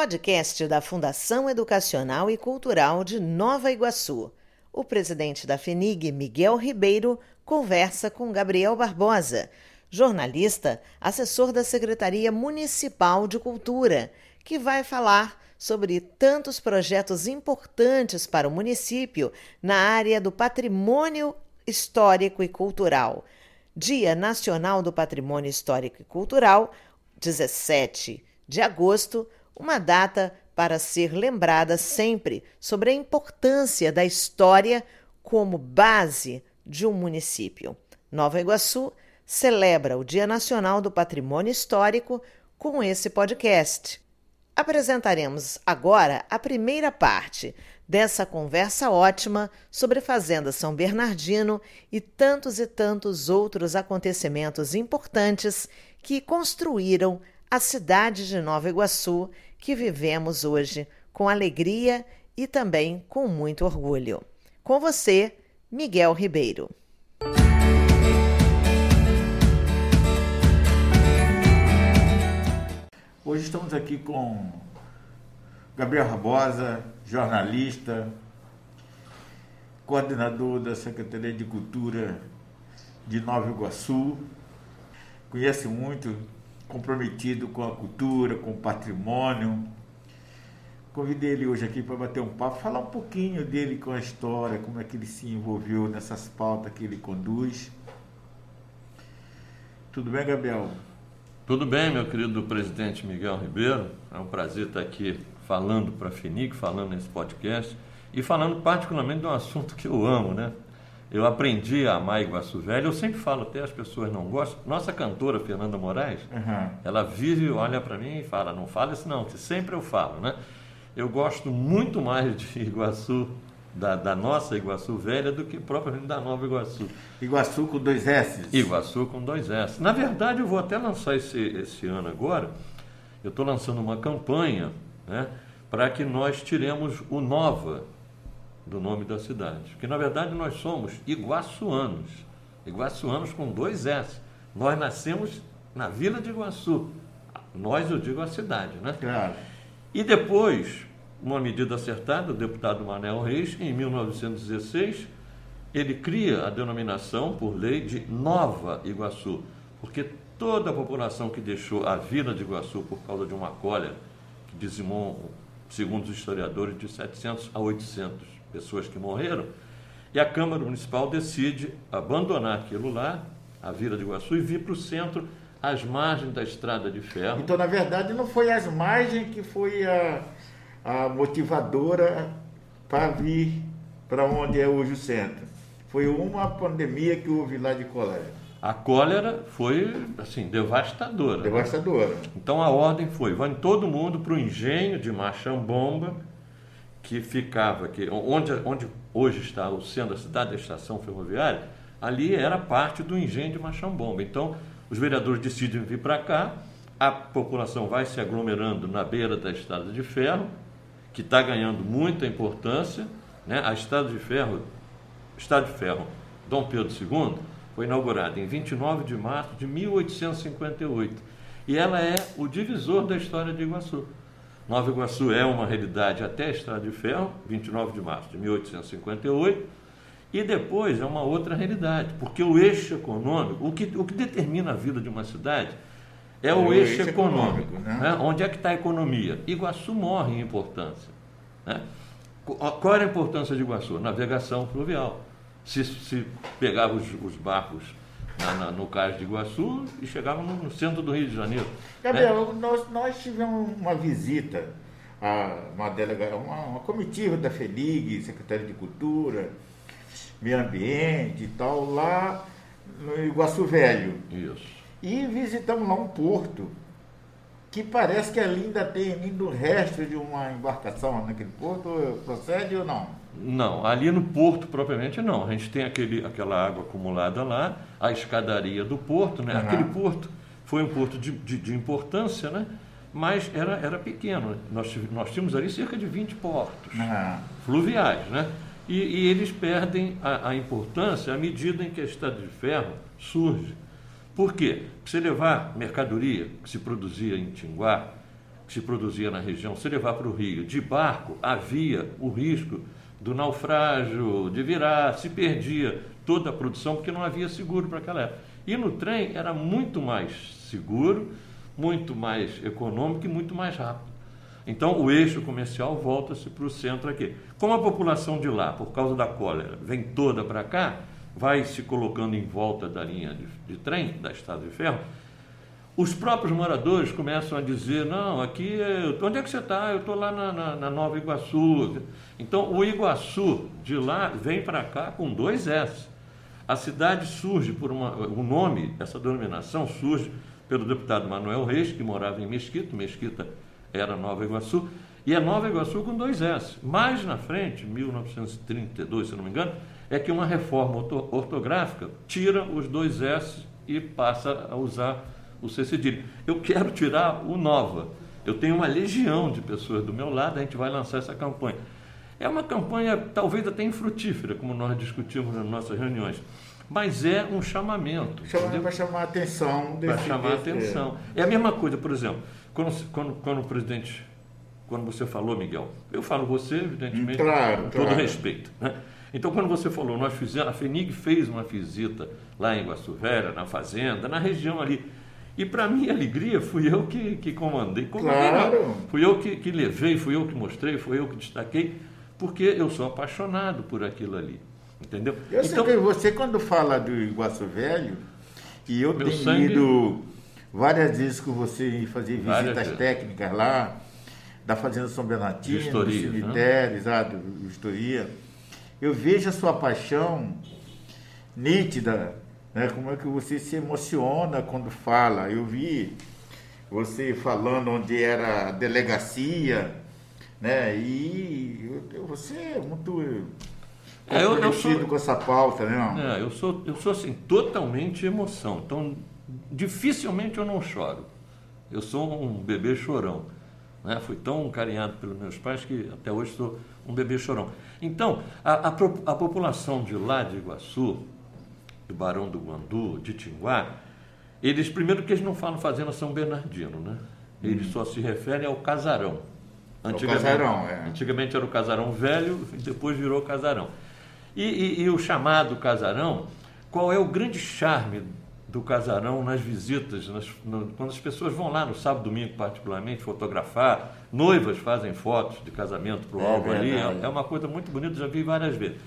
podcast da Fundação Educacional e Cultural de Nova Iguaçu. O presidente da FENIG, Miguel Ribeiro, conversa com Gabriel Barbosa, jornalista, assessor da Secretaria Municipal de Cultura, que vai falar sobre tantos projetos importantes para o município na área do patrimônio histórico e cultural. Dia Nacional do Patrimônio Histórico e Cultural, 17 de agosto, uma data para ser lembrada sempre sobre a importância da história como base de um município. Nova Iguaçu celebra o Dia Nacional do Patrimônio Histórico com esse podcast. Apresentaremos agora a primeira parte dessa conversa ótima sobre Fazenda São Bernardino e tantos e tantos outros acontecimentos importantes que construíram a cidade de Nova Iguaçu que vivemos hoje com alegria e também com muito orgulho. Com você, Miguel Ribeiro. Hoje estamos aqui com Gabriel Rabosa, jornalista, coordenador da Secretaria de Cultura de Nova Iguaçu. Conhece muito comprometido com a cultura, com o patrimônio. Convidei ele hoje aqui para bater um papo, falar um pouquinho dele com a história, como é que ele se envolveu nessas pautas que ele conduz. Tudo bem, Gabriel? Tudo bem, meu querido presidente Miguel Ribeiro. É um prazer estar aqui falando para a FINIC, falando nesse podcast e falando particularmente de um assunto que eu amo, né? Eu aprendi a amar Iguaçu Velho. Eu sempre falo, até as pessoas não gostam. Nossa cantora, Fernanda Moraes, uhum. ela vive, olha para mim e fala: não fala isso não, que sempre eu falo, né? Eu gosto muito mais de Iguaçu, da, da nossa Iguaçu Velha, do que propriamente da nova Iguaçu. Iguaçu com dois S? Iguaçu com dois S. Na verdade, eu vou até lançar esse, esse ano agora. Eu estou lançando uma campanha né, para que nós tiremos o Nova do nome da cidade. Porque, na verdade, nós somos iguaçuanos. Iguaçuanos com dois S. Nós nascemos na Vila de Iguaçu. Nós, eu digo a cidade, né? Claro. E depois, uma medida acertada, o deputado Manel Reis, em 1916, ele cria a denominação, por lei, de Nova Iguaçu. Porque toda a população que deixou a Vila de Iguaçu por causa de uma cólera que dizimou, segundo os historiadores, de 700 a 800 pessoas que morreram, e a Câmara Municipal decide abandonar aquilo lá, a Vila de Iguaçu, e vir para o centro, às margens da estrada de ferro. Então, na verdade, não foi as margens que foi a, a motivadora para vir para onde é hoje o centro. Foi uma pandemia que houve lá de cólera. A cólera foi, assim, devastadora. Devastadora. Né? Então a ordem foi, vai todo mundo para o engenho de Machambomba, que ficava aqui, onde, onde hoje está o centro da cidade, a estação ferroviária, ali era parte do engenho de Machambomba. Então, os vereadores decidem vir para cá, a população vai se aglomerando na beira da estrada de ferro, que está ganhando muita importância. Né? A estrada de ferro, estrada de ferro Dom Pedro II, foi inaugurada em 29 de março de 1858. E ela é o divisor da história de Iguaçu. Nova Iguaçu é uma realidade até a Estrada de Ferro, 29 de março de 1858, e depois é uma outra realidade, porque o eixo econômico, o que, o que determina a vida de uma cidade é, é o, eixo, eixo econômico. econômico né? Né? Onde é que está a economia? Iguaçu morre em importância. Né? Qual era a importância de Iguaçu? Navegação fluvial. Se, se pegava os, os barcos na, na, no Cais de Iguaçu e chegavam no, centro do Rio de Janeiro. Gabriel, né? nós, nós tivemos uma visita a uma delegação, uma, uma comitiva da FELIG, Secretaria de Cultura, Meio Ambiente e tal, lá no Iguaçu Velho. Isso. E visitamos lá um porto que parece que ali ainda tem ainda o resto de uma embarcação naquele porto. Procede ou não? Não, ali no porto propriamente não. A gente tem aquele, aquela água acumulada lá, a escadaria do porto, né? Uhum. Aquele porto foi um porto de, de, de, importância, né? Mas era, era pequeno. Nós, nós tínhamos ali cerca de 20 portos uhum. fluviais, né? E, e eles perdem a, a, importância à medida em que a estrada de ferro surge. Por quê? Para você levar mercadoria que se produzia em Tinguá, que se produzia na região, se levar para o Rio de barco, havia o risco do naufrágio, de virar, se perdia toda a produção, porque não havia seguro para aquela época. E no trem era muito mais seguro, muito mais econômico e muito mais rápido. Então o eixo comercial volta-se para o centro aqui. Como a população de lá, por causa da cólera, vem toda para cá, vai se colocando em volta da linha de, de trem, da estrada de ferro, os próprios moradores começam a dizer, não, aqui, é, onde é que você está? Eu estou lá na, na, na, Nova Iguaçu. Então, o Iguaçu de lá vem para cá com dois S. A cidade surge por uma, o nome, essa denominação surge pelo deputado Manuel Reis, que morava em Mesquita, Mesquita era Nova Iguaçu, e é Nova Iguaçu com dois S. Mais na frente, 1932, se não me engano, é que uma reforma ortográfica tira os dois S e passa a usar o C cedilha. Eu quero tirar o Nova. Eu tenho uma legião de pessoas do meu lado, a gente vai lançar essa campanha. É uma campanha talvez até infrutífera, como nós discutimos nas nossas reuniões, mas é um chamamento. Chamamento para chamar a atenção. Para chamar a atenção. É. é a mesma coisa, por exemplo, quando, quando, quando o presidente, quando você falou, Miguel, eu falo você, evidentemente, claro, com claro. todo respeito. Né? Então, quando você falou, nós fizemos, a FENIG fez uma visita lá em Iguaçu Velha, na fazenda, na região ali. E para minha alegria, fui eu que, que comandei. comandei claro. Fui eu que, que levei, fui eu que mostrei, fui eu que destaquei, porque eu sou apaixonado por aquilo ali. Entendeu? Eu então, sei que você, quando fala do Iguaçu Velho, e eu tenho sangue... ido várias vezes com você e fazer visitas técnicas lá, da Fazenda São Bernardino, do né? cemitério, né? exato, vistoria eu vejo a sua paixão nítida, né? como é que você se emociona quando fala. Eu vi você falando onde era a delegacia, né? E você é muito é, eu, eu sou, com essa pauta, né? É, eu sou, eu sou assim, totalmente emoção. Então, dificilmente eu não choro. Eu sou um bebê chorão. Né? Fui tão carinhado pelos meus pais que até hoje sou um bebê chorão. Então, a, a, a população de lá de Iguaçu, do Barão do Guandu, de Tinguá, eles, primeiro que eles não falam Fazenda São Bernardino, né? Eles hum. só se referem ao casarão. Antigamente, casarão, é. antigamente era o casarão velho e depois virou casarão. E, e, e o chamado casarão, qual é o grande charme do casarão nas visitas, nas, no, quando as pessoas vão lá no sábado, domingo, particularmente, fotografar, noivas fazem fotos de casamento para o é álbum ali, é, é, uma coisa muito bonita, já vi várias vezes.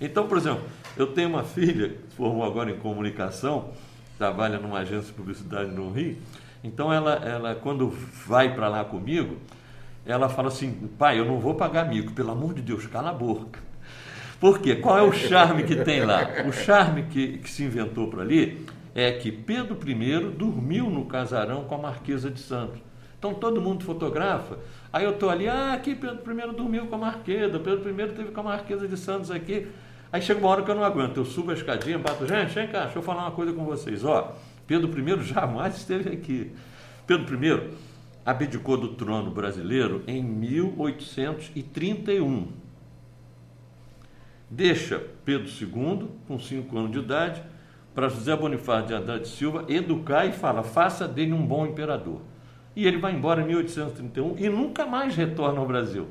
Então, por exemplo, eu tenho uma filha que formou agora em comunicação, trabalha numa agência de publicidade no Rio, então ela, ela quando vai para lá comigo, ela fala assim, pai, eu não vou pagar amigo, pelo amor de Deus, cala a boca. Por quê? Qual é o charme que tem lá? O charme que, que se inventou por ali é que Pedro I dormiu no casarão com a Marquesa de Santos. Então todo mundo fotografa. Aí eu estou ali, ah, aqui Pedro I dormiu com a Marquesa, Pedro I teve com a Marquesa de Santos aqui. Aí chega uma hora que eu não aguento, eu subo a escadinha, bato, gente, vem cá, deixa eu falar uma coisa com vocês. Ó, Pedro I jamais esteve aqui. Pedro I abdicou do trono brasileiro em 1831. Deixa Pedro II, com cinco anos de idade, para José Bonifácio de Andrade Silva educar e fala: faça dele um bom imperador. E ele vai embora em 1831 e nunca mais retorna ao Brasil.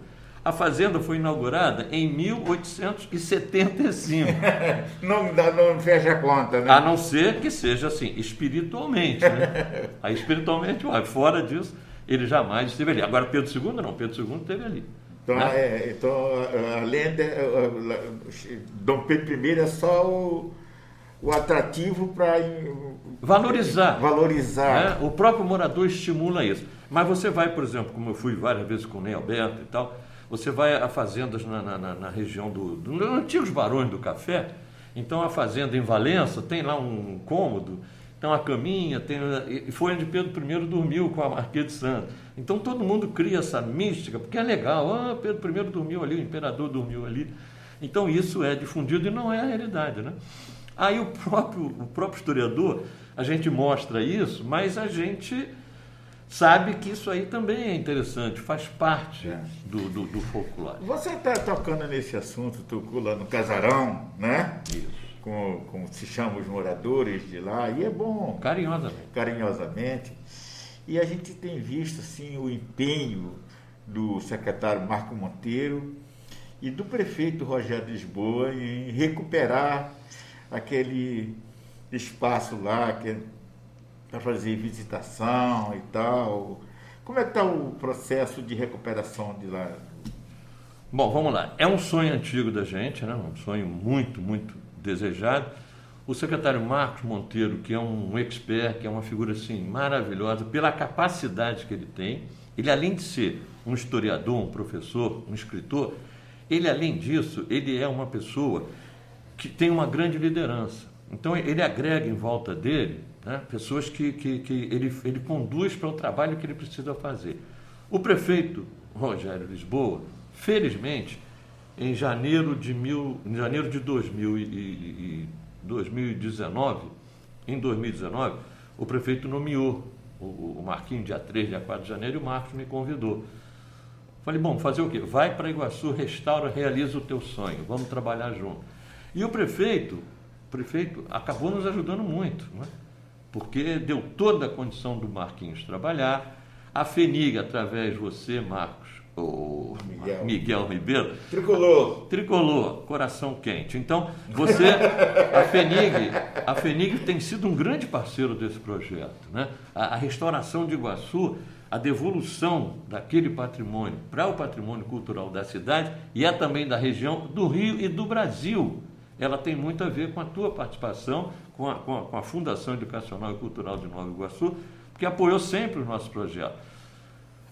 A fazenda foi inaugurada em 1875. não, não fecha a conta, né? A não ser que seja assim, espiritualmente. Né? Aí, espiritualmente, fora disso, ele jamais esteve ali. Agora, Pedro II não, Pedro II esteve ali. Então, né? é, então além de. Dom Pedro I é só o o atrativo para valorizar. Valorizar. Né? O próprio morador estimula isso. Mas você vai, por exemplo, como eu fui várias vezes com o Ney Alberto e tal, você vai a fazendas na, na, na região do, do, antigos barões do café. Então a fazenda em Valença tem lá um cômodo, tem uma caminha, tem, e foi onde Pedro I dormiu com a Marquês de Santos. Então todo mundo cria essa mística, porque é legal. Ah, Pedro I dormiu ali, o imperador dormiu ali. Então isso é difundido e não é a realidade, né? Aí o próprio, o próprio historiador, a gente mostra isso, mas a gente sabe que isso aí também é interessante, faz parte é. do, do, do, folclore. Você está tocando nesse assunto, tocou lá no Casarão, né? Isso. Com, como se chamam os moradores de lá, e é bom. Carinhosamente. Carinhosamente. E a gente tem visto assim, o empenho do secretário Marco Monteiro e do prefeito Rogério Lisboa em recuperar aquele espaço lá é para fazer visitação e tal. Como é que está o processo de recuperação de lá? Bom, vamos lá. É um sonho antigo da gente, né? um sonho muito, muito desejado. O secretário Marcos Monteiro, que é um expert, que é uma figura assim maravilhosa, pela capacidade que ele tem, ele além de ser um historiador, um professor, um escritor, ele além disso, ele é uma pessoa que tem uma grande liderança. Então ele agrega em volta dele né, pessoas que, que, que ele, ele conduz para o trabalho que ele precisa fazer. O prefeito Rogério Lisboa, felizmente, em janeiro de, mil, em janeiro de 2000 e, e 2019, em 2019, o prefeito nomeou o, o Marquinhos, dia 3, dia 4 de janeiro, e o Marcos me convidou. Falei, bom, fazer o quê? Vai para Iguaçu, restaura, realiza o teu sonho, vamos trabalhar junto. E o prefeito, o prefeito acabou nos ajudando muito, não é? Porque deu toda a condição do Marquinhos trabalhar. A FENIG, através de você, Marcos, o Miguel. Miguel Ribeiro. Tricolor. Tricolor, coração quente. Então, você, a FENIG, a FENIG tem sido um grande parceiro desse projeto. Né? A, a restauração de Iguaçu, a devolução daquele patrimônio para o patrimônio cultural da cidade e é também da região do Rio e do Brasil. Ela tem muito a ver com a tua participação, com a, com a, com a Fundação Educacional e Cultural de Nova Iguaçu, que apoiou sempre o nosso projeto.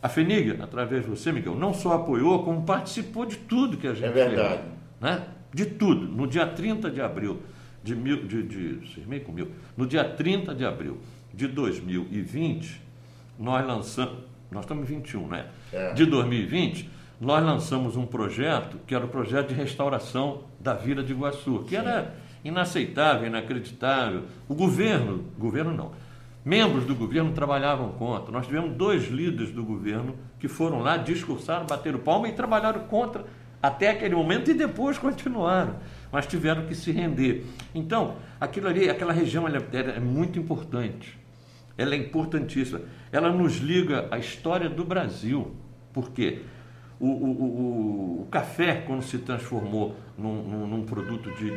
A FENIG, através de você, Miguel, não só apoiou, como participou de tudo que a gente fez. É verdade. Fez, né? De tudo. No dia 30 de abril de mil. De, de, com mil. No dia 30 de abril de 2020, nós lançamos. Nós estamos em 21, né? É. De 2020, nós lançamos um projeto que era o projeto de restauração da Vila de Iguaçu, que Sim. era inaceitável, inacreditável. O governo, governo não, membros do governo trabalhavam contra. Nós tivemos dois líderes do governo que foram lá, discursaram, bateram palma e trabalharam contra até aquele momento e depois continuaram, mas tiveram que se render. Então, aquilo ali, aquela região ela é muito importante. Ela é importantíssima. Ela nos liga à história do Brasil. Por quê? O, o, o, café, quando se transformou num, num, num produto de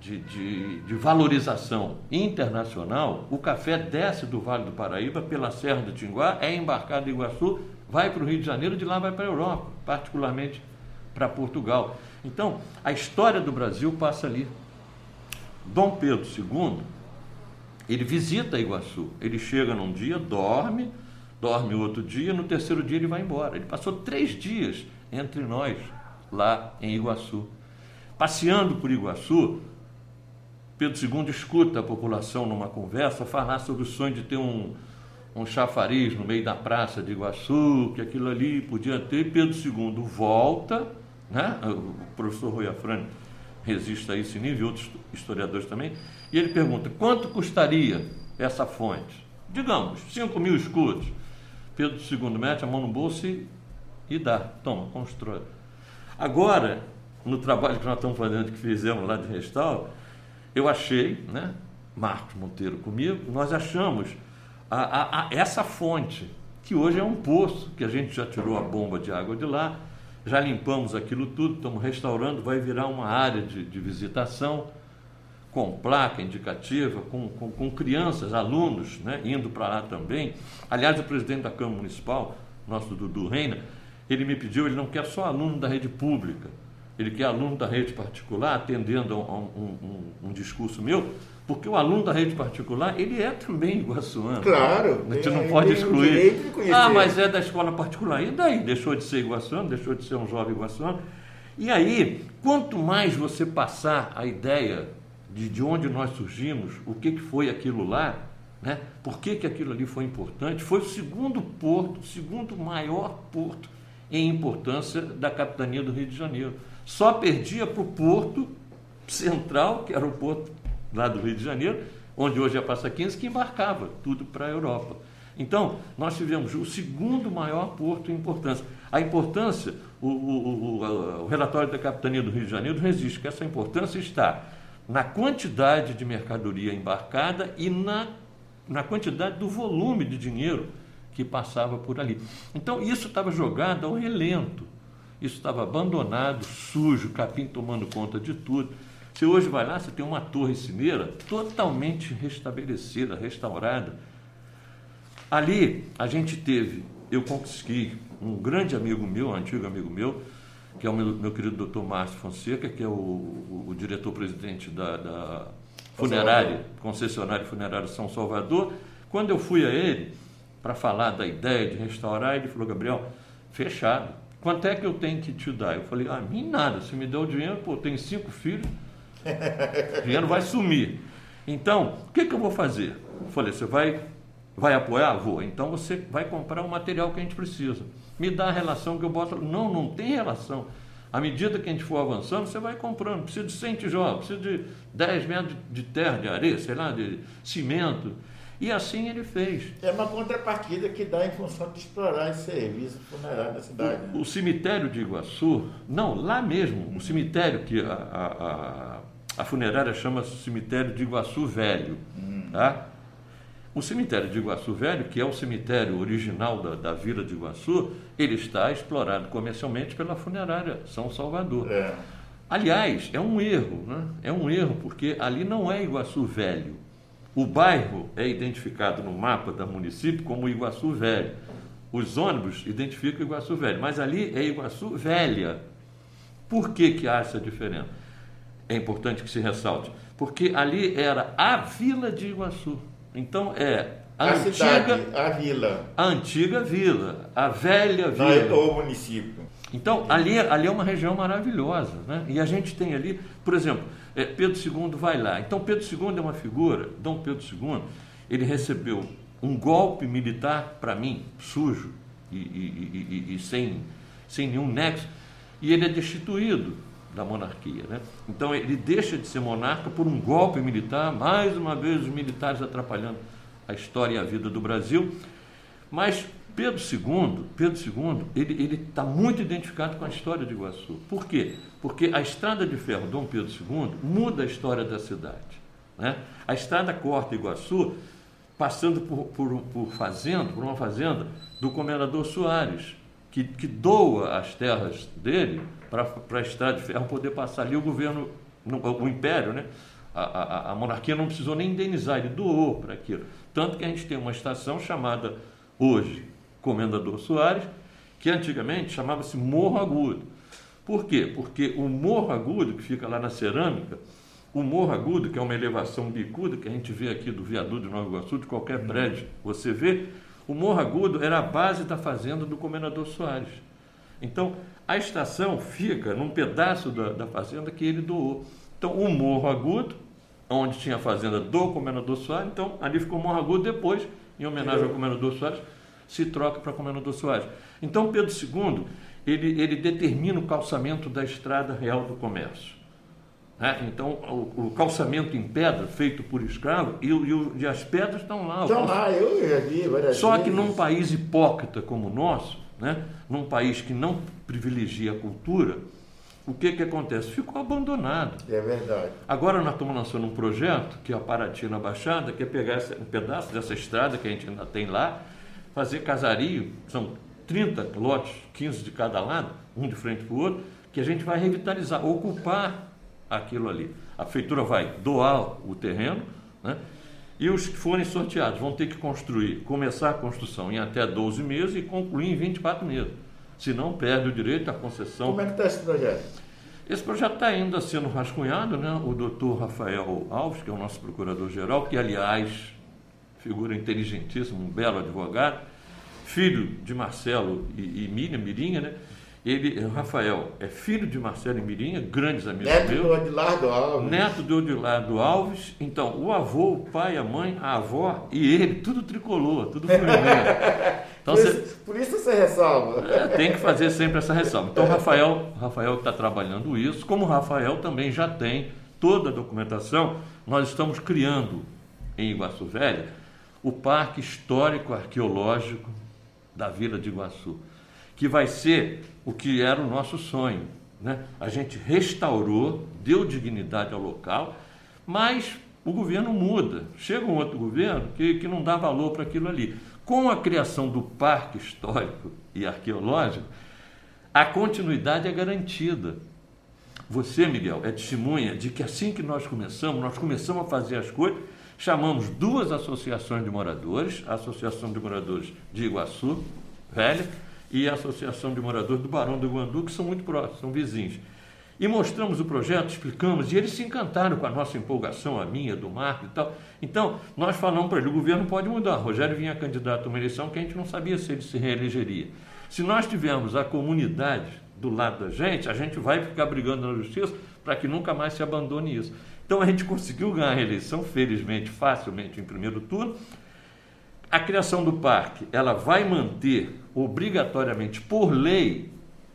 de, de, de, valorização internacional, o café desce do Vale do Paraíba pela Serra do Tinguá, é embarcado em Iguaçu, vai para o Rio de Janeiro, de lá vai para a Europa, particularmente para Portugal. Então, a história do Brasil passa ali. Dom Pedro II, ele visita Iguaçu, ele chega num dia, dorme, dorme outro dia, no terceiro dia ele vai embora. Ele passou três dias entre nós, lá em Iguaçu. Passeando por Iguaçu, Pedro II escuta a população numa conversa falar sobre o sonho de ter um, um chafariz no meio da praça de Iguaçu, que aquilo ali podia ter. Pedro II volta, né? o professor Rui Afrani resiste a esse nível, outros historiadores também, e ele pergunta: quanto custaria essa fonte? Digamos, 5 mil escudos. Pedro II mete a mão no bolso e, e dá, toma, constrói. Agora, no trabalho que nós estamos fazendo, que fizemos lá de restauro, eu achei, né, Marcos Monteiro comigo, nós achamos a, a, a essa fonte, que hoje é um poço, que a gente já tirou a bomba de água de lá, já limpamos aquilo tudo, estamos restaurando, vai virar uma área de, de visitação, com placa indicativa, com, com, com crianças, alunos, né, indo para lá também. Aliás, o presidente da Câmara Municipal, nosso Dudu Reina, ele me pediu, ele não quer só aluno da rede pública, ele quer aluno da rede particular, atendendo a um, um, um, discurso meu, porque o aluno da rede particular, ele é também iguaçuano. Claro. A gente não pode excluir. Ah, mas é da escola particular. E daí? Deixou de ser iguaçuano, deixou de ser um jovem iguaçuano. E aí, quanto mais você passar a ideia de, de onde nós surgimos, o que, que foi aquilo lá, né? por que, que aquilo ali foi importante, foi o segundo porto, o segundo maior porto em importância da capitania do Rio de Janeiro só perdia para o porto central, que era o porto lá do Rio de Janeiro, onde hoje é a Praça 15, que embarcava tudo para a Europa. Então, nós tivemos o segundo maior porto em importância. A importância, o, o, o, o relatório da Capitania do Rio de Janeiro resiste, que essa importância está na quantidade de mercadoria embarcada e na na quantidade do volume de dinheiro que passava por ali. Então isso estava jogado ao relento. Isso estava abandonado, sujo, capim tomando conta de tudo. Você hoje vai lá, você tem uma torre cineira totalmente restabelecida, restaurada. Ali a gente teve, eu consegui, um grande amigo meu, um antigo amigo meu, que é o meu, meu querido doutor Márcio Fonseca, que é o, o, o diretor-presidente da, da funerária, concessionária funerária São Salvador. Quando eu fui a ele para falar da ideia de restaurar, ele falou, Gabriel, fechado. Quanto é que eu tenho que te dar? Eu falei, a ah, mim nada, se me der o dinheiro, pô, eu tenho cinco filhos, o dinheiro vai sumir. Então, o que, que eu vou fazer? Eu falei, você vai, vai apoiar? Vou. Então você vai comprar o material que a gente precisa. Me dá a relação que eu boto. Não, não tem relação. À medida que a gente for avançando, você vai comprando. Precisa de 100 tijolos, precisa de 10 metros de terra, de areia, sei lá, de cimento. E assim ele fez. É uma contrapartida que dá em função de explorar esse serviço funerário da cidade. O, né? o cemitério de Iguaçu, não, lá mesmo, o cemitério que a, a, a, funerária chama cemitério de Iguaçu Velho. Hum. Tá? O cemitério de Iguaçu Velho, que é o cemitério original da, da vila de Iguaçu, ele está explorado comercialmente pela funerária São Salvador. É. Aliás, é um erro, né? é um erro, porque ali não é Iguaçu Velho. O bairro é identificado no mapa da município como Iguaçu Velho. Os ônibus identificam Iguaçu Velho, mas ali é Iguaçu Velha. Por que, que há essa diferença? É importante que se ressalte. Porque ali era a vila de Iguaçu. Então é a, a antiga, cidade, a vila. A antiga vila, a velha vila. Não é o município. Então, ali, ali é uma região maravilhosa. Né? E a gente tem ali, por exemplo, é, Pedro II vai lá. Então, Pedro II é uma figura, Dom Pedro II, ele recebeu um golpe militar, para mim, sujo e, e, e, e, sem, sem nenhum nexo, e ele é destituído da monarquia. Né? Então ele deixa de ser monarca por um golpe militar, mais uma vez os militares atrapalhando a história e a vida do Brasil. Mas Pedro II, Pedro II, ele está muito identificado com a história de Iguaçu. Por quê? Porque a estrada de ferro Dom Pedro II muda a história da cidade. Né? A estrada corta Iguaçu, passando por, por, por fazenda, por uma fazenda do comendador Soares, que, que doa as terras dele para a estrada de ferro poder passar ali. O governo, o império, né? A, a, a, monarquia não precisou nem indenizar, ele doou para aquilo. Tanto que a gente tem uma estação chamada hoje Comendador Soares, que antigamente chamava-se Morro Agudo. Por quê? Porque o Morro Agudo, que fica lá na cerâmica, o Morro Agudo, que é uma elevação bicuda, que a gente vê aqui do viaduto de Nova Iguaçu, de qualquer prédio, você vê, o Morro Agudo era a base da fazenda do Comendador Soares. Então, a estação fica num pedaço da, da fazenda que ele doou. Então, o Morro Agudo, onde tinha a fazenda do Comendador Soares, então ali ficou o Morro Agudo, depois, em homenagem ao Comendador Soares, se troca para Comendador Soares. Então, Pedro II, ele, ele determina o calçamento da Estrada Real do Comércio. É, então, o, o, calçamento em pedra, feito por escravo, e, e, e as pedras estão lá. Estão lá, eu já vi várias Só vezes. que num país hipócrita como o nosso, né, num país que não privilegia a cultura, o que, que acontece? Ficou abandonado. É verdade. Agora nós estamos lançando um projeto, que é a Paraty na Baixada, que é pegar um pedaço dessa estrada que a gente ainda tem lá, fazer casario, são 30 lotes, 15 de cada lado, um de frente para o outro, que a gente vai revitalizar, ocupar aquilo ali. A prefeitura vai doar o terreno, né? E os que forem sorteados vão ter que construir, começar a construção em até 12 meses e concluir em 24 meses. Senão perde o direito à concessão. Como é que está esse projeto? Esse projeto está ainda sendo rascunhado, né? O doutor Rafael Alves, que é o nosso procurador-geral, que aliás, figura inteligentíssima, um belo advogado, filho de Marcelo e, e Miriam Mirinha, né? Ele, Rafael, é filho de Marcelo e Mirinha, grandes amigos Neto meus. do Odilardo Alves. Neto do Odilardo Alves. Então, o avô, o pai, a mãe, a avó e ele, tudo tricolor, tudo fluminense. Então, por, isso, por isso você ressalva. É, tem que fazer sempre essa ressalva. Então, Rafael, Rafael está trabalhando isso, como o Rafael também já tem toda a documentação, nós estamos criando em Iguaçu Velha o Parque Histórico Arqueológico da Vila de Iguaçu que vai ser o que era o nosso sonho. Né? A gente restaurou, deu dignidade ao local, mas o governo muda. Chega um outro governo que, que não dá valor para aquilo ali. Com a criação do Parque Histórico e Arqueológico, a continuidade é garantida. Você, Miguel, é testemunha de que assim que nós começamos, nós começamos a fazer as coisas, chamamos duas associações de moradores, a Associação de Moradores de Iguaçu, velha, e a Associação de Moradores do Barão do Guandu, que são muito próximos, são vizinhos. E mostramos o projeto, explicamos, e eles se encantaram com a nossa empolgação, a minha, do Marco e tal. Então, nós falamos para ele, o governo pode mudar. Rogério vinha candidato a uma eleição que a gente não sabia se ele se reelegeria. Se nós tivermos a comunidade do lado da gente, a gente vai ficar brigando na justiça para que nunca mais se abandone isso. Então a gente conseguiu ganhar a eleição, felizmente, facilmente, em primeiro turno. A criação do parque, ela vai manter obrigatoriamente, por lei,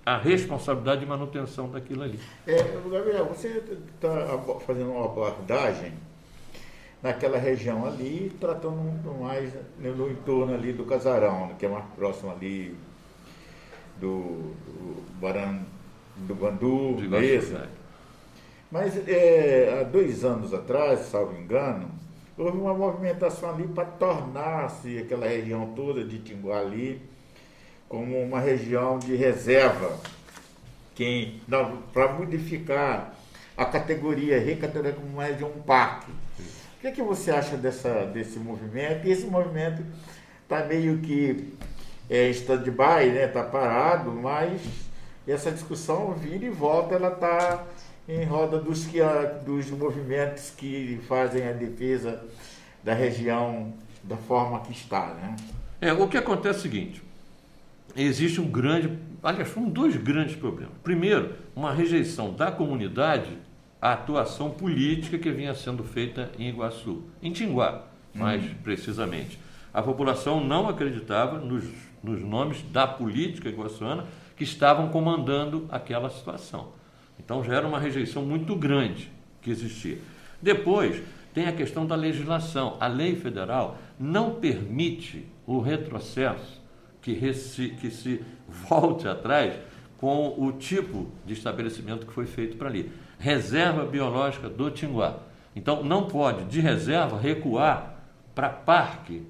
a responsabilidade de manutenção daquilo ali. É, Gabriel, você está fazendo uma abordagem naquela região ali, tratando mais no entorno ali do casarão, que é mais próximo ali do, do Baran, do Guandu, mesmo. Mas é, há dois anos atrás, salvo engano, houve uma movimentação ali para tornar-se aquela região toda de Tinguá ali como uma região de reserva, para modificar a categoria, recategorizar como uma região um parque. O que, é que você acha dessa, desse movimento? E esse movimento está meio que é, stand-by, está né? Tá parado, mas essa discussão vira e volta, ela está em roda dos, que, dos movimentos que fazem a defesa da região da forma que está. Né? É, o que acontece é o seguinte, existe um grande, aliás, foram dois grandes problemas. Primeiro, uma rejeição da comunidade à atuação política que vinha sendo feita em Iguaçu, em Tinguá, mais uhum. precisamente. A população não acreditava nos, nos nomes da política iguaçuana que estavam comandando aquela situação. Então já era uma rejeição muito grande que existia. Depois, tem a questão da legislação. A lei federal não permite o retrocesso que, se, que se volte atrás com o tipo de estabelecimento que foi feito para ali. Reserva biológica do Tinguá. Então, não pode, de reserva, recuar para parque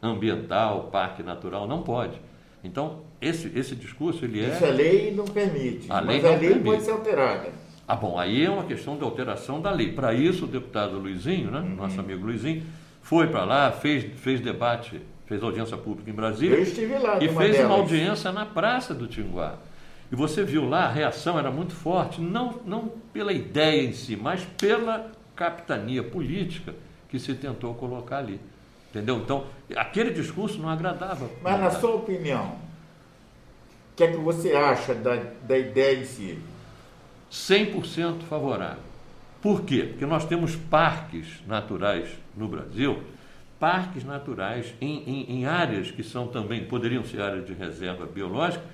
ambiental, parque natural, não pode. Então, esse, esse discurso, ele é... Isso a lei não permite, a lei mas a lei permite. pode ser alterada. Ah, bom, aí é uma questão de alteração da lei. Para isso, o deputado Luizinho, né, uhum. nosso amigo Luizinho, foi para lá, fez, fez debate fez audiência pública em Brasília. Eu estive lá. E fez delas. uma audiência na Praça do Tinguá. E você viu lá, a reação era muito forte, não, não pela ideia em si, mas pela capitania política que se tentou colocar ali. Entendeu? Então, aquele discurso não agradava. Mas, na sua opinião, o que é que você acha da, da ideia em si? 100% favorável. Por quê? Porque nós temos parques naturais no Brasil parques naturais em, em, em, áreas que são também, poderiam ser áreas de reserva biológica,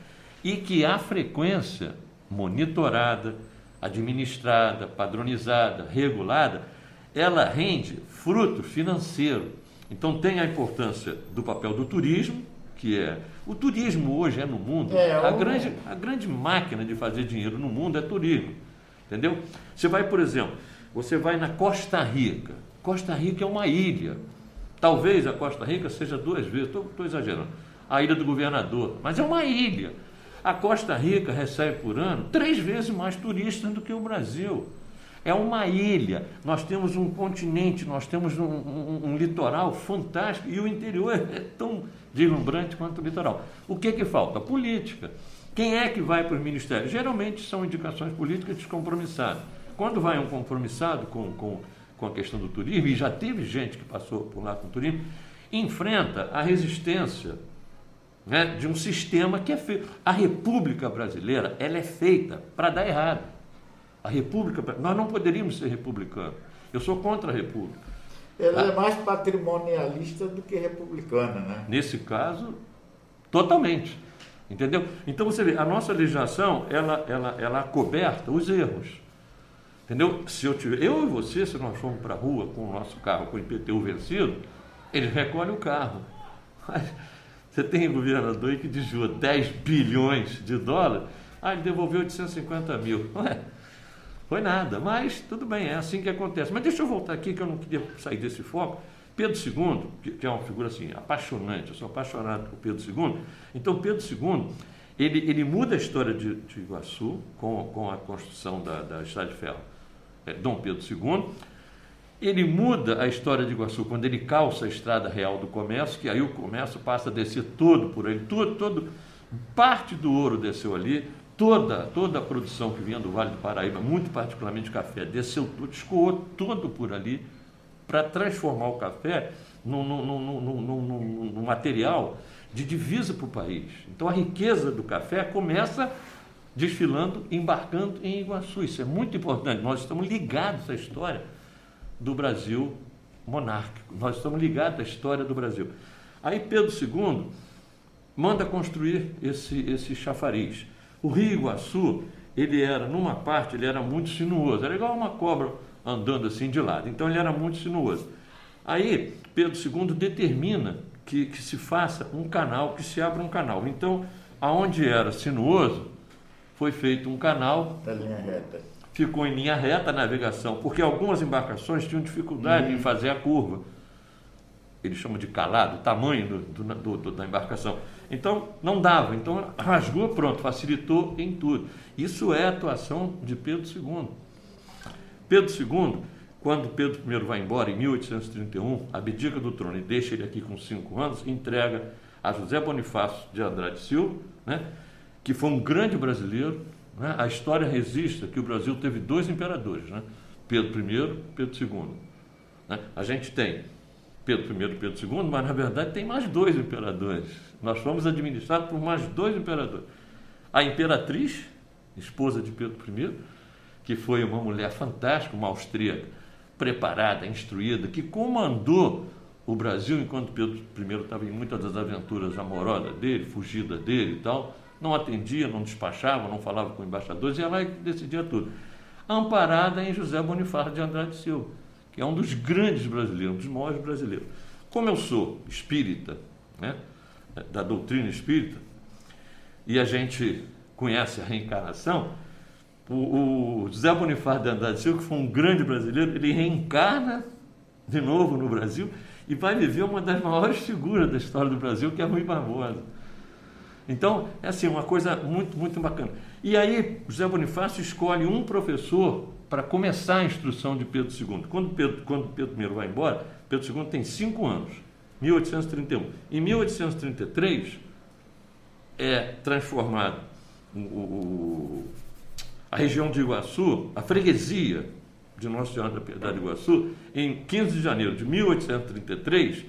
e que a frequência monitorada, administrada, padronizada, regulada, ela rende fruto financeiro. Então tem a importância do papel do turismo, que é. O turismo hoje é no mundo, é, a, grande, a grande máquina de fazer dinheiro no mundo é turismo. Entendeu? Você vai, por exemplo, você vai na Costa Rica. Costa Rica é uma ilha. Talvez a Costa Rica seja duas vezes, estou exagerando, a ilha do governador, mas é uma ilha. A Costa Rica recebe por ano três vezes mais turistas do que o Brasil. É uma ilha, nós temos um continente, nós temos um, um, um litoral fantástico e o interior é tão deslumbrante quanto o litoral. O que, que falta? Política. Quem é que vai para os ministérios? Geralmente são indicações políticas descompromissadas. Quando vai um compromissado com, com com a questão do turismo, e já teve gente que passou por lá com o turismo, enfrenta a resistência né, de um sistema que é feito. A República Brasileira ela é feita para dar errado. A República, nós não poderíamos ser republicanos. Eu sou contra a República. Ela é mais patrimonialista do que republicana, né? Nesse caso, totalmente. Entendeu? Então você vê, a nossa legislação, ela, ela, ela coberta os erros. Entendeu? Se eu tiver, eu e você, se nós formos para a rua com o nosso carro com o IPTU vencido, ele recolhe o carro. Mas você tem um governador aí que desviou 10 bilhões de dólares, ah, ele devolveu 850 mil. Ué, Foi nada, mas tudo bem, é assim que acontece. Mas deixa eu voltar aqui, que eu não queria sair desse foco. Pedro II, que é uma figura assim, apaixonante, eu sou apaixonado por Pedro II. Então, Pedro II, ele, ele muda a história de, de Iguaçu com, com a construção da, da Estrada de Ferro, é, Dom Pedro II. Ele muda a história de Iguaçu quando ele calça a Estrada Real do Comércio, que aí o comércio passa a descer todo por ele, todo, todo, parte do ouro desceu ali, toda, toda a produção que vinha do Vale do Paraíba, muito particularmente café, desceu tudo, escoou todo por ali para transformar o café num, num, num, num material de divisa para o país. Então a riqueza do café começa desfilando, embarcando em Iguaçu. Isso é muito importante. Nós estamos ligados à história do Brasil monárquico. Nós estamos ligados à história do Brasil. Aí Pedro II manda construir esse, esse chafariz. O Rio Iguaçu, ele era, numa parte, ele era muito sinuoso, era igual uma cobra andando assim de lado. Então ele era muito sinuoso. Aí Pedro II determina que, que se faça um canal, que se abra um canal. Então, aonde era sinuoso, foi feito um canal. Da linha reta. Ficou em linha reta a navegação, porque algumas embarcações tinham dificuldade uhum. em fazer a curva. Eles chamam de calado, o tamanho do, do, do, da embarcação. Então, não dava. Então, rasgou, pronto, facilitou em tudo. Isso é a atuação de Pedro II. Pedro II, quando Pedro I vai embora, em 1831, abdica do trono e deixa ele aqui com cinco anos, entrega a José Bonifácio de Andrade Silva, né, que foi um grande brasileiro. Né, a história registra que o Brasil teve dois imperadores, né, Pedro I e Pedro II. Né. A gente tem Pedro I e Pedro II, mas na verdade tem mais dois imperadores. Nós fomos administrados por mais dois imperadores. A imperatriz, esposa de Pedro I, que foi uma mulher fantástica, uma austríaca, preparada, instruída, que comandou o Brasil enquanto Pedro I estava em muitas das aventuras amorosas dele, fugida dele e tal. Não atendia, não despachava, não falava com embaixadores, e ela decidia tudo. Amparada em José Bonifácio de Andrade Silva, que é um dos grandes brasileiros, um dos maiores brasileiros. Como eu sou espírita, né, da doutrina espírita, e a gente conhece a reencarnação, o, o José Bonifácio de Andrade Silva, que foi um grande brasileiro, ele reencarna de novo no Brasil e vai viver uma das maiores figuras da história do Brasil, que é Rui Barbosa. Então, é assim, uma coisa muito, muito bacana. E aí, José Bonifácio escolhe um professor para começar a instrução de Pedro II. Quando Pedro, quando Pedro I vai embora, Pedro II tem cinco anos, 1831. Em 1833, é transformado o, o a região de Iguaçu, a freguesia de Nossa Senhora da Piedade de Iguaçu, em 15 de janeiro de 1833,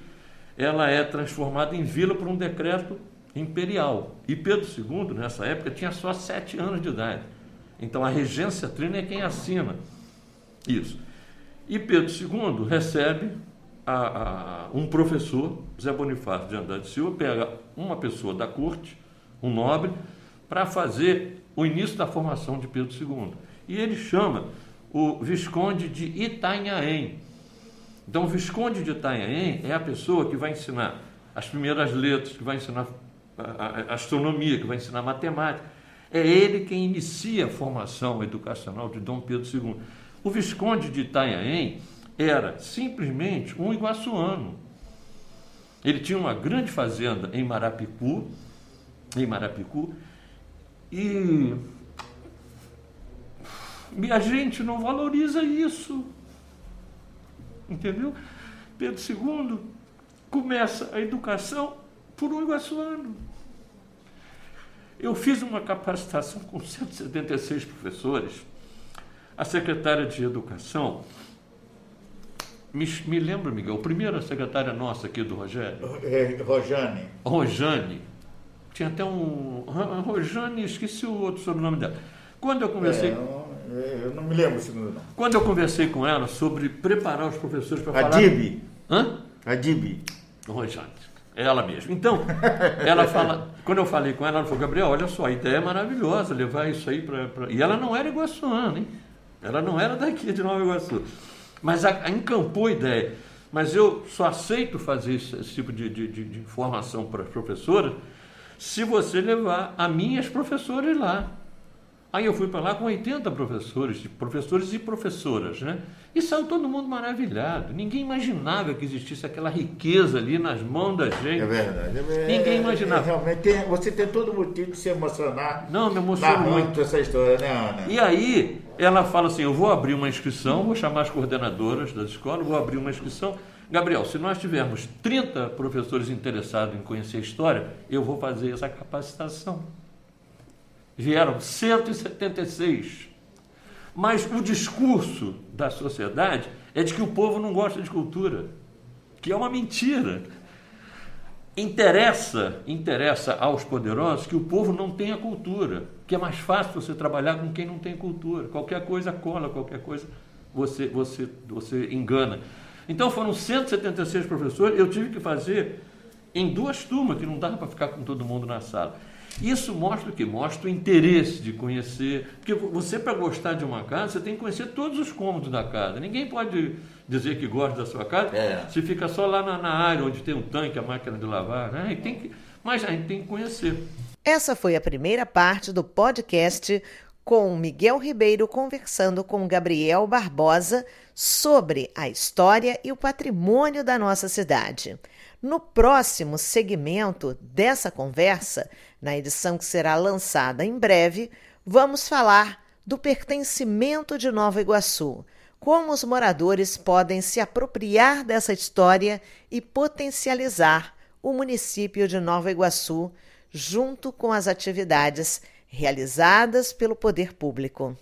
ela é transformada em vila por um decreto imperial. E Pedro II, nessa época, tinha só sete anos de idade. Então a regência trina é quem assina isso. E Pedro II recebe a, a, um professor, Zé Bonifácio de Andrade Silva, pega uma pessoa da corte, um nobre, para fazer o início da formação de Pedro II. E ele chama o Visconde de Itanhaém. Então, o Visconde de Itanhaém é a pessoa que vai ensinar as primeiras letras, que vai ensinar a astronomia, que vai ensinar matemática. É ele quem inicia a formação educacional de Dom Pedro II. O Visconde de Itanhaém era simplesmente um iguaçuano. Ele tinha uma grande fazenda em Marapicu, em Marapicu, e, e a gente não valoriza isso. Entendeu? Pedro II começa a educação por um iguaçuano. Eu fiz uma capacitação com 176 professores. A secretária de Educação, me, me lembra, Miguel, a primeira secretária nossa aqui do Rogério? É, Rojane. Rojane tinha até um. Rojane, esqueci o outro sobrenome dela. Quando eu conversei. É, eu não me lembro o segundo nome. Quando eu conversei com ela sobre preparar os professores para falar. Adib. Hã? Adib. Rojane. Ela mesma. Então, ela fala, quando eu falei com ela, ela falou, Gabriel, olha só, a ideia é maravilhosa, levar isso aí para. Pra... E ela não era iguaçuana, hein? Ela não era daqui de Nova Iguaçu. Mas a, a encampou a ideia. Mas eu só aceito fazer esse, esse tipo de, de, de informação para as professoras se você levar as minhas professoras lá. Aí eu fui para lá com 80 professores, professores e professoras, né? E saiu todo mundo maravilhado. Ninguém imaginava que existisse aquela riqueza ali nas mãos da gente. É verdade. É, Ninguém imaginava. É, realmente, tem, você tem todo motivo de se emocionar. Não, me emociono muito essa história, né, Ana? E aí, ela fala assim: eu vou abrir uma inscrição, vou chamar as coordenadoras das escolas, vou abrir uma inscrição. Gabriel, se nós tivermos 30 professores interessados em conhecer a história, eu vou fazer essa capacitação. Vieram 176. Mas o discurso da sociedade é de que o povo não gosta de cultura, que é uma mentira. Interessa, interessa aos poderosos que o povo não tenha cultura, que é mais fácil você trabalhar com quem não tem cultura. Qualquer coisa cola, qualquer coisa você, você, você engana. Então foram 176 professores, eu tive que fazer em duas turmas, que não dava para ficar com todo mundo na sala. Isso mostra o que? Mostra o interesse de conhecer. Porque você, para gostar de uma casa, você tem que conhecer todos os cômodos da casa. Ninguém pode dizer que gosta da sua casa é. se fica só lá na, na, área onde tem um tanque, a máquina de lavar. Né? Tem que, mas a gente tem que conhecer. Essa foi a primeira parte do podcast com Miguel Ribeiro conversando com Gabriel Barbosa sobre a história e o patrimônio da nossa cidade. No próximo segmento dessa conversa, na edição que será lançada em breve, vamos falar do pertencimento de Nova Iguaçu, como os moradores podem se apropriar dessa história e potencializar o município de Nova Iguaçu junto com as atividades realizadas pelo poder público.